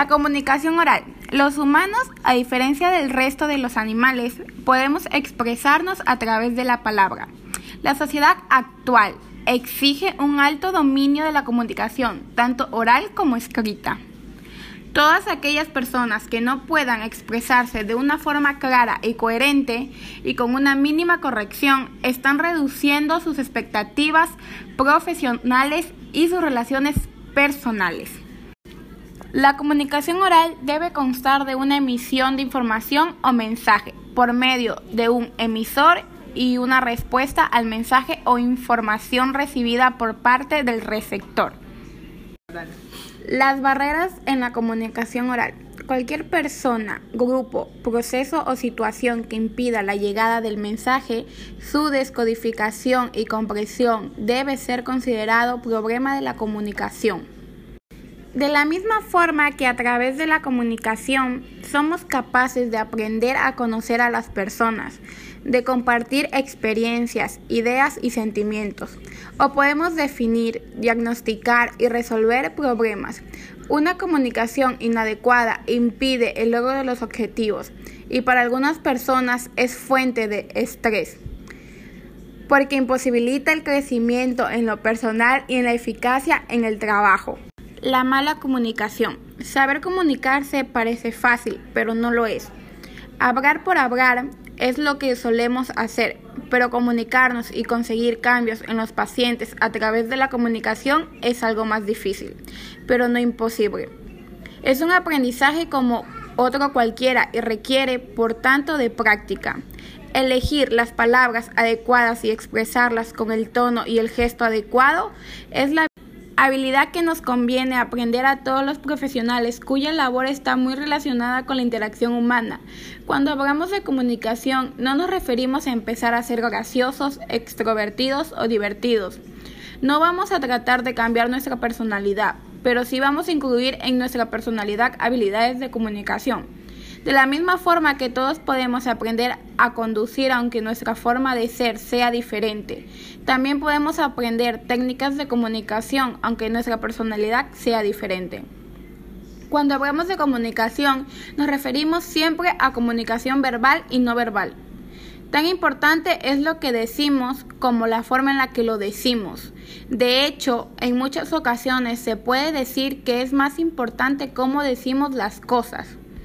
La comunicación oral. Los humanos, a diferencia del resto de los animales, podemos expresarnos a través de la palabra. La sociedad actual exige un alto dominio de la comunicación, tanto oral como escrita. Todas aquellas personas que no puedan expresarse de una forma clara y coherente y con una mínima corrección están reduciendo sus expectativas profesionales y sus relaciones personales. La comunicación oral debe constar de una emisión de información o mensaje por medio de un emisor y una respuesta al mensaje o información recibida por parte del receptor. Las barreras en la comunicación oral. Cualquier persona, grupo, proceso o situación que impida la llegada del mensaje, su descodificación y compresión debe ser considerado problema de la comunicación. De la misma forma que a través de la comunicación somos capaces de aprender a conocer a las personas, de compartir experiencias, ideas y sentimientos, o podemos definir, diagnosticar y resolver problemas. Una comunicación inadecuada impide el logro de los objetivos y para algunas personas es fuente de estrés porque imposibilita el crecimiento en lo personal y en la eficacia en el trabajo. La mala comunicación. Saber comunicarse parece fácil, pero no lo es. Hablar por hablar es lo que solemos hacer, pero comunicarnos y conseguir cambios en los pacientes a través de la comunicación es algo más difícil, pero no imposible. Es un aprendizaje como otro cualquiera y requiere, por tanto, de práctica. Elegir las palabras adecuadas y expresarlas con el tono y el gesto adecuado es la habilidad que nos conviene aprender a todos los profesionales cuya labor está muy relacionada con la interacción humana. Cuando hablamos de comunicación no nos referimos a empezar a ser graciosos, extrovertidos o divertidos. No vamos a tratar de cambiar nuestra personalidad, pero sí vamos a incluir en nuestra personalidad habilidades de comunicación. De la misma forma que todos podemos aprender a conducir aunque nuestra forma de ser sea diferente, también podemos aprender técnicas de comunicación aunque nuestra personalidad sea diferente. Cuando hablamos de comunicación, nos referimos siempre a comunicación verbal y no verbal. Tan importante es lo que decimos como la forma en la que lo decimos. De hecho, en muchas ocasiones se puede decir que es más importante cómo decimos las cosas.